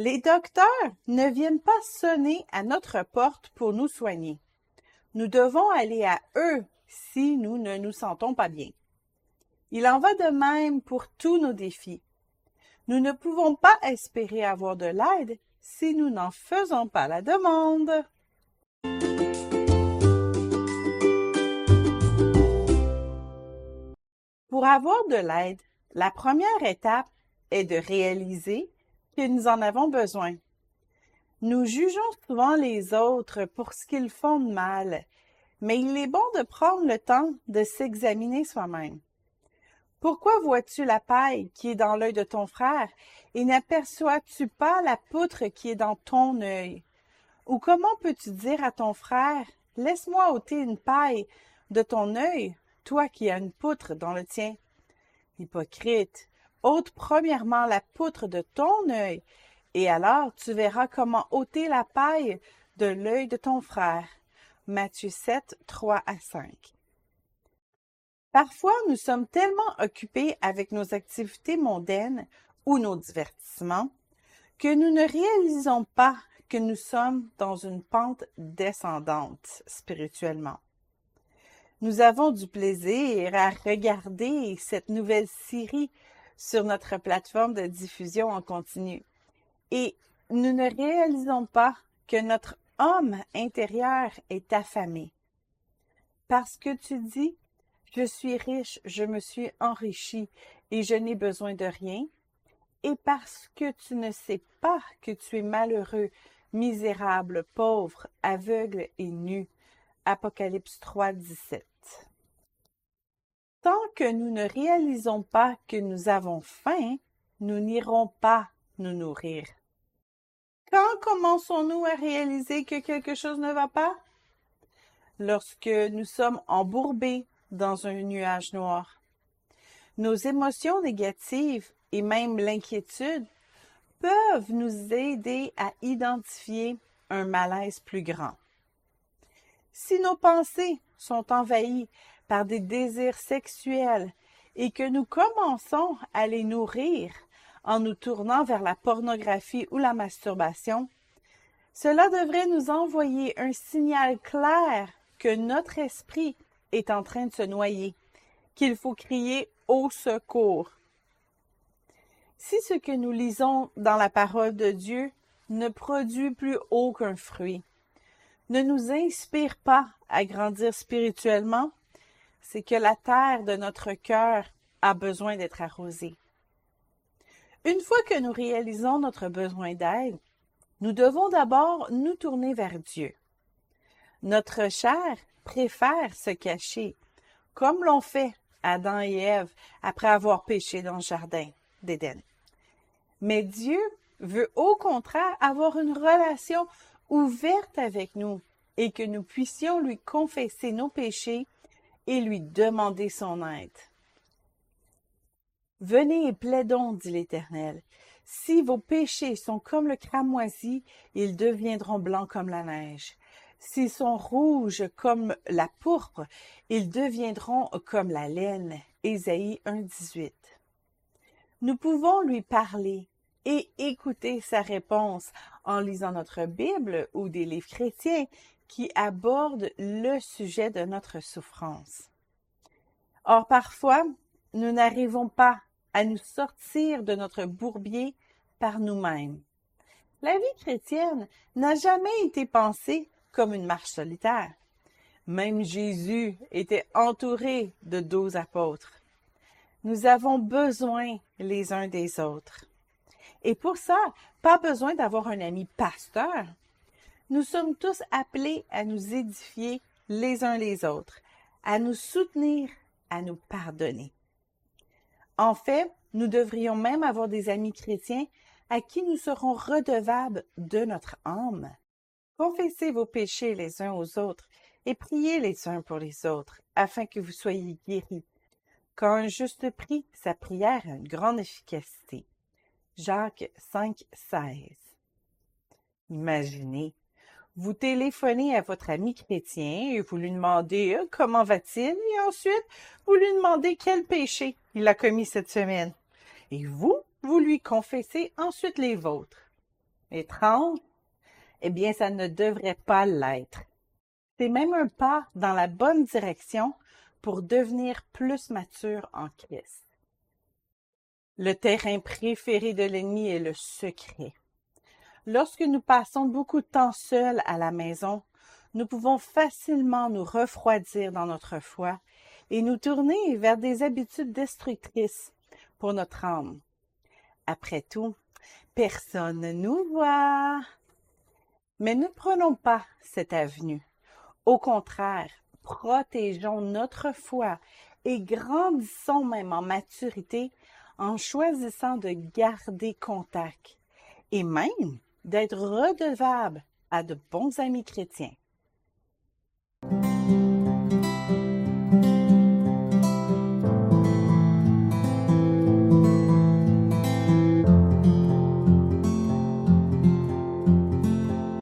Les docteurs ne viennent pas sonner à notre porte pour nous soigner. Nous devons aller à eux si nous ne nous sentons pas bien. Il en va de même pour tous nos défis. Nous ne pouvons pas espérer avoir de l'aide si nous n'en faisons pas la demande. Pour avoir de l'aide, la première étape est de réaliser nous en avons besoin. Nous jugeons souvent les autres pour ce qu'ils font de mal, mais il est bon de prendre le temps de s'examiner soi-même. Pourquoi vois-tu la paille qui est dans l'œil de ton frère et n'aperçois-tu pas la poutre qui est dans ton œil? Ou comment peux-tu dire à ton frère, laisse-moi ôter une paille de ton œil toi qui as une poutre dans le tien. Hypocrite, ôte premièrement la poutre de ton œil, et alors tu verras comment ôter la paille de l'œil de ton frère. Matthieu 7, 3 à 5. Parfois, nous sommes tellement occupés avec nos activités mondaines ou nos divertissements que nous ne réalisons pas que nous sommes dans une pente descendante spirituellement. Nous avons du plaisir à regarder cette nouvelle série sur notre plateforme de diffusion en continu. Et nous ne réalisons pas que notre homme intérieur est affamé. Parce que tu dis, je suis riche, je me suis enrichi et je n'ai besoin de rien, et parce que tu ne sais pas que tu es malheureux, misérable, pauvre, aveugle et nu. Apocalypse 3, 17. Nous ne réalisons pas que nous avons faim, nous n'irons pas nous nourrir. Quand commençons-nous à réaliser que quelque chose ne va pas? Lorsque nous sommes embourbés dans un nuage noir. Nos émotions négatives et même l'inquiétude peuvent nous aider à identifier un malaise plus grand. Si nos pensées sont envahies par des désirs sexuels et que nous commençons à les nourrir en nous tournant vers la pornographie ou la masturbation, cela devrait nous envoyer un signal clair que notre esprit est en train de se noyer, qu'il faut crier au secours. Si ce que nous lisons dans la parole de Dieu ne produit plus aucun fruit, ne nous inspire pas à grandir spirituellement, c'est que la terre de notre cœur a besoin d'être arrosée. Une fois que nous réalisons notre besoin d'aide, nous devons d'abord nous tourner vers Dieu. Notre chair préfère se cacher, comme l'ont fait Adam et Ève après avoir péché dans le jardin d'Éden. Mais Dieu veut au contraire avoir une relation ouverte avec nous et que nous puissions lui confesser nos péchés et lui demander son aide. Venez et plaidons, dit l'Éternel. Si vos péchés sont comme le cramoisi, ils deviendront blancs comme la neige. S'ils sont rouges comme la pourpre, ils deviendront comme la laine. Ésaïe 1.18. Nous pouvons lui parler et écouter sa réponse en lisant notre Bible ou des livres chrétiens qui aborde le sujet de notre souffrance. Or, parfois, nous n'arrivons pas à nous sortir de notre bourbier par nous-mêmes. La vie chrétienne n'a jamais été pensée comme une marche solitaire. Même Jésus était entouré de douze apôtres. Nous avons besoin les uns des autres. Et pour ça, pas besoin d'avoir un ami pasteur nous sommes tous appelés à nous édifier les uns les autres, à nous soutenir, à nous pardonner. En fait, nous devrions même avoir des amis chrétiens à qui nous serons redevables de notre âme. Confessez vos péchés les uns aux autres et priez les uns pour les autres, afin que vous soyez guéris. Quand un juste prie, sa prière a une grande efficacité. Jacques 5, 16. Imaginez vous téléphonez à votre ami chrétien et vous lui demandez euh, comment va-t-il? Et ensuite vous lui demandez quel péché il a commis cette semaine. Et vous, vous lui confessez ensuite les vôtres. Étrange? Eh bien, ça ne devrait pas l'être. C'est même un pas dans la bonne direction pour devenir plus mature en Christ. Le terrain préféré de l'ennemi est le secret. Lorsque nous passons beaucoup de temps seuls à la maison, nous pouvons facilement nous refroidir dans notre foi et nous tourner vers des habitudes destructrices pour notre âme. Après tout, personne ne nous voit. Mais ne prenons pas cette avenue. Au contraire, protégeons notre foi et grandissons même en maturité en choisissant de garder contact et même d'être redevable à de bons amis chrétiens.